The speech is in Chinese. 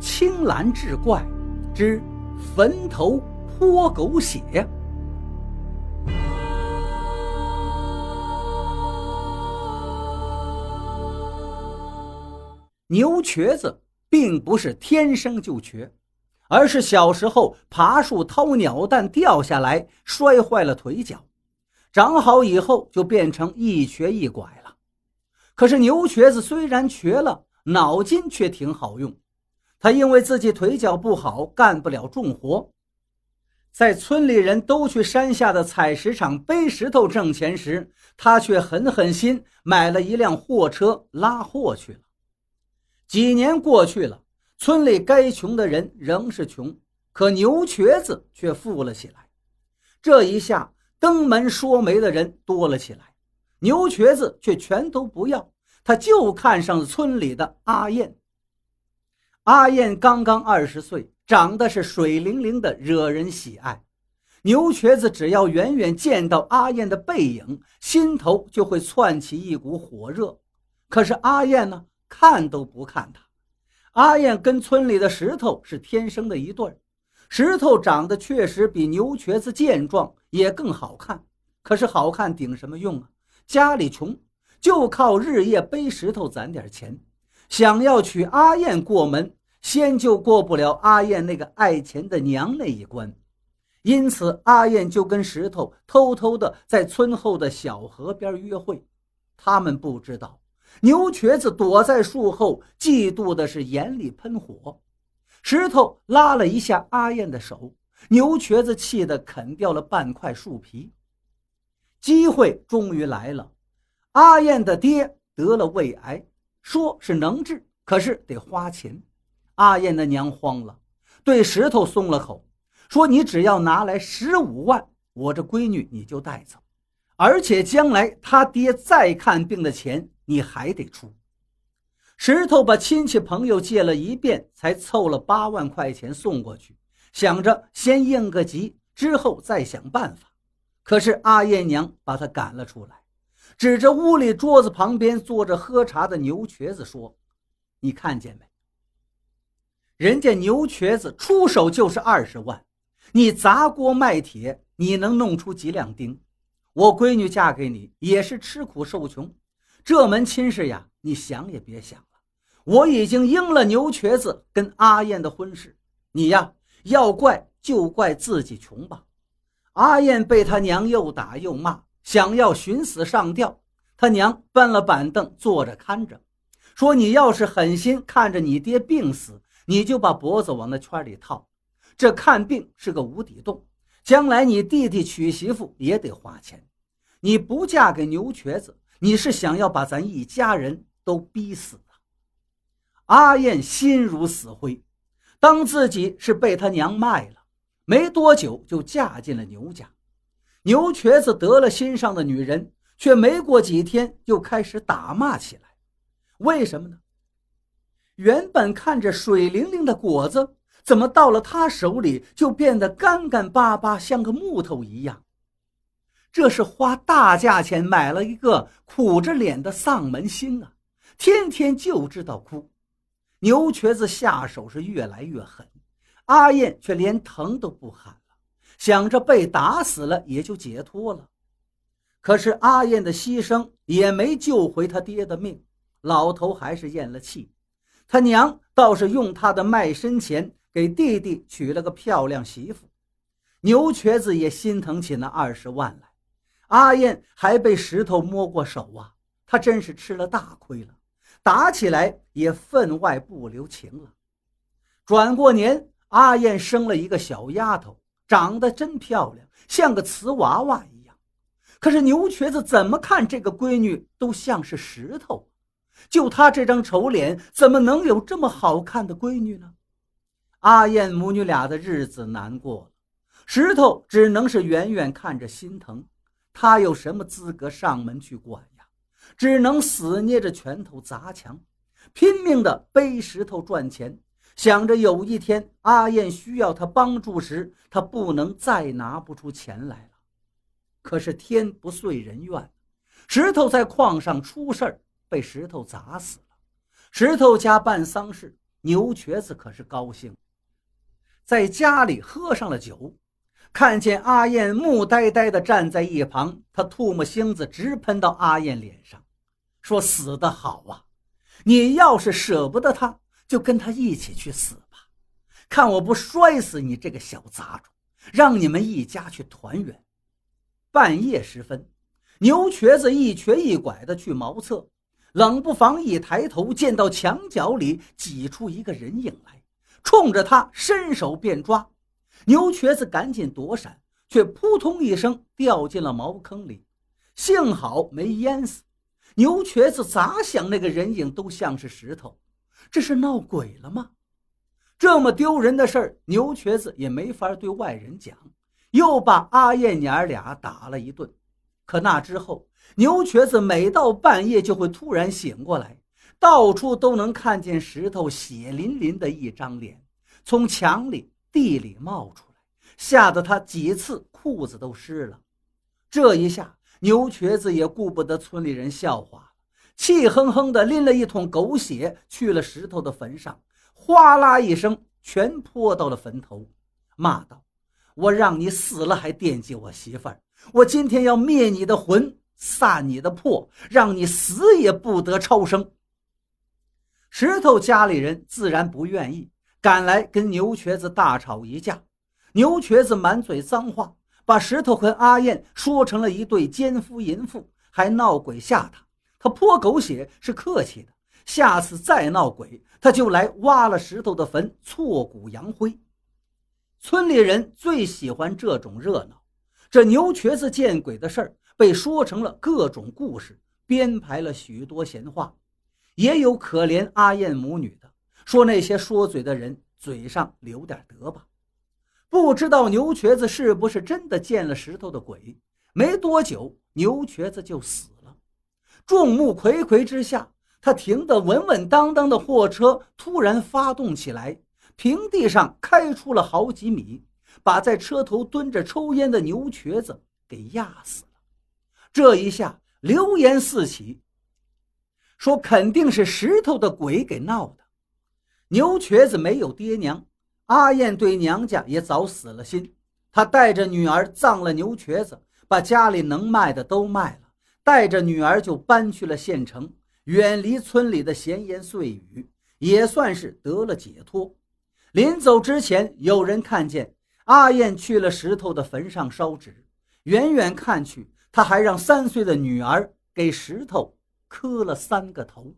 青蓝志怪之坟头泼狗血。牛瘸子并不是天生就瘸，而是小时候爬树掏鸟蛋掉下来摔坏了腿脚，长好以后就变成一瘸一拐了。可是牛瘸子虽然瘸了，脑筋却挺好用。他因为自己腿脚不好，干不了重活，在村里人都去山下的采石场背石头挣钱时，他却狠狠心买了一辆货车拉货去了。几年过去了，村里该穷的人仍是穷，可牛瘸子却富了起来。这一下，登门说媒的人多了起来，牛瘸子却全都不要，他就看上了村里的阿燕。阿燕刚刚二十岁，长得是水灵灵的，惹人喜爱。牛瘸子只要远远见到阿燕的背影，心头就会窜起一股火热。可是阿燕呢，看都不看他。阿燕跟村里的石头是天生的一对石头长得确实比牛瘸子健壮，也更好看。可是好看顶什么用啊？家里穷，就靠日夜背石头攒点钱。想要娶阿燕过门。先就过不了阿燕那个爱钱的娘那一关，因此阿燕就跟石头偷偷的在村后的小河边约会。他们不知道，牛瘸子躲在树后，嫉妒的是眼里喷火。石头拉了一下阿燕的手，牛瘸子气得啃掉了半块树皮。机会终于来了，阿燕的爹得了胃癌，说是能治，可是得花钱。阿燕的娘慌了，对石头松了口，说：“你只要拿来十五万，我这闺女你就带走，而且将来他爹再看病的钱你还得出。”石头把亲戚朋友借了一遍，才凑了八万块钱送过去，想着先应个急，之后再想办法。可是阿燕娘把他赶了出来，指着屋里桌子旁边坐着喝茶的牛瘸子说：“你看见没？”人家牛瘸子出手就是二十万，你砸锅卖铁，你能弄出几两钉？我闺女嫁给你也是吃苦受穷，这门亲事呀，你想也别想了。我已经应了牛瘸子跟阿燕的婚事，你呀要怪就怪自己穷吧。阿燕被他娘又打又骂，想要寻死上吊，他娘搬了板凳坐着看着，说你要是狠心看着你爹病死。你就把脖子往那圈里套，这看病是个无底洞，将来你弟弟娶媳妇也得花钱。你不嫁给牛瘸子，你是想要把咱一家人都逼死啊！阿燕心如死灰，当自己是被他娘卖了，没多久就嫁进了牛家。牛瘸子得了心上的女人，却没过几天又开始打骂起来，为什么呢？原本看着水灵灵的果子，怎么到了他手里就变得干干巴巴，像个木头一样？这是花大价钱买了一个苦着脸的丧门星啊！天天就知道哭。牛瘸子下手是越来越狠，阿燕却连疼都不喊了，想着被打死了也就解脱了。可是阿燕的牺牲也没救回他爹的命，老头还是咽了气。他娘倒是用他的卖身钱给弟弟娶了个漂亮媳妇，牛瘸子也心疼起那二十万来。阿燕还被石头摸过手啊，他真是吃了大亏了，打起来也分外不留情了。转过年，阿燕生了一个小丫头，长得真漂亮，像个瓷娃娃一样。可是牛瘸子怎么看这个闺女都像是石头。就他这张丑脸，怎么能有这么好看的闺女呢？阿燕母女俩的日子难过了，石头只能是远远看着心疼。他有什么资格上门去管呀？只能死捏着拳头砸墙，拼命的背石头赚钱，想着有一天阿燕需要他帮助时，他不能再拿不出钱来了。可是天不遂人愿，石头在矿上出事儿。被石头砸死了。石头家办丧事，牛瘸子可是高兴，在家里喝上了酒，看见阿燕木呆呆地站在一旁，他唾沫星子直喷到阿燕脸上，说：“死得好啊！你要是舍不得他，就跟他一起去死吧，看我不摔死你这个小杂种，让你们一家去团圆。”半夜时分，牛瘸子一瘸一拐地去茅厕。冷不防一抬头，见到墙角里挤出一个人影来，冲着他伸手便抓。牛瘸子赶紧躲闪，却扑通一声掉进了茅坑里，幸好没淹死。牛瘸子咋想，那个人影都像是石头，这是闹鬼了吗？这么丢人的事儿，牛瘸子也没法对外人讲，又把阿燕娘俩打了一顿。可那之后，牛瘸子每到半夜就会突然醒过来，到处都能看见石头血淋淋的一张脸从墙里、地里冒出来，吓得他几次裤子都湿了。这一下，牛瘸子也顾不得村里人笑话，气哼哼地拎了一桶狗血去了石头的坟上，哗啦一声全泼到了坟头，骂道：“我让你死了还惦记我媳妇儿，我今天要灭你的魂！”散你的魄，让你死也不得超生。石头家里人自然不愿意，赶来跟牛瘸子大吵一架。牛瘸子满嘴脏话，把石头和阿燕说成了一对奸夫淫妇，还闹鬼吓他。他泼狗血是客气的，下次再闹鬼，他就来挖了石头的坟，挫骨扬灰。村里人最喜欢这种热闹。这牛瘸子见鬼的事儿。被说成了各种故事，编排了许多闲话，也有可怜阿燕母女的，说那些说嘴的人嘴上留点德吧。不知道牛瘸子是不是真的见了石头的鬼？没多久，牛瘸子就死了。众目睽睽之下，他停得稳稳当当的货车突然发动起来，平地上开出了好几米，把在车头蹲着抽烟的牛瘸子给压死了。这一下流言四起，说肯定是石头的鬼给闹的。牛瘸子没有爹娘，阿燕对娘家也早死了心。她带着女儿葬了牛瘸子，把家里能卖的都卖了，带着女儿就搬去了县城，远离村里的闲言碎语，也算是得了解脱。临走之前，有人看见阿燕去了石头的坟上烧纸，远远看去。她还让三岁的女儿给石头磕了三个头。